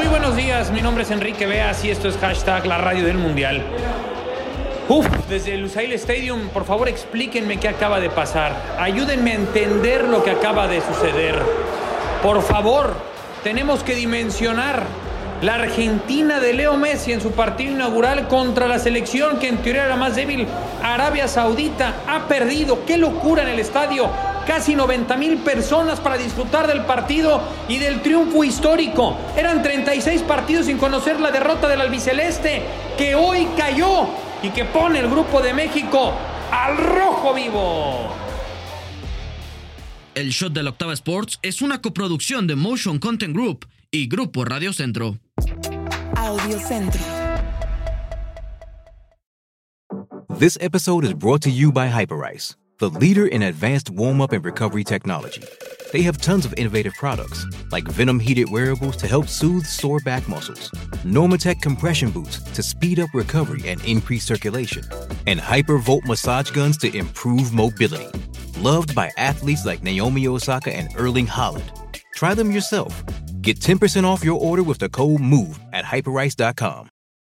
Muy, buenos días. Mi nombre es Enrique Beas y esto es hashtag la radio del mundial. Uf, desde el Lusail Stadium, por favor explíquenme qué acaba de pasar. Ayúdenme a entender lo que acaba de suceder. Por favor, tenemos que dimensionar la Argentina de Leo Messi en su partido inaugural contra la selección que en teoría era más débil. Arabia Saudita ha perdido. ¡Qué locura en el estadio! Casi 90 mil personas para disfrutar del partido y del triunfo histórico. Eran 36 partidos sin conocer la derrota del albiceleste que hoy cayó y que pone el grupo de México al rojo vivo. El Shot de la Octava Sports es una coproducción de Motion Content Group y Grupo Radio Centro. Audio Centro. This episode is brought to you by Hyperice, the leader in advanced warm up and recovery technology. They have tons of innovative products, like Venom heated wearables to help soothe sore back muscles, Normatec compression boots to speed up recovery and increase circulation, and Hypervolt massage guns to improve mobility. Loved by athletes like Naomi Osaka and Erling Holland. Try them yourself. Get 10% off your order with the code MOVE at hyperice.com.